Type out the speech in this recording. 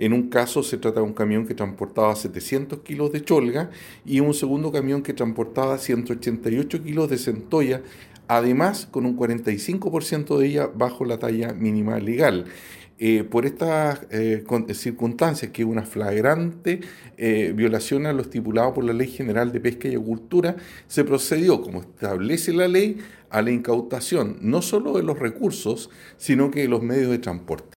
En un caso se trata de un camión que transportaba 700 kilos de cholga y un segundo camión que transportaba 188 kilos de centolla, además con un 45% de ella bajo la talla mínima legal. Eh, por estas eh, eh, circunstancias, que es una flagrante eh, violación a lo estipulado por la Ley General de Pesca y Agricultura, se procedió, como establece la ley, a la incautación no solo de los recursos, sino que de los medios de transporte.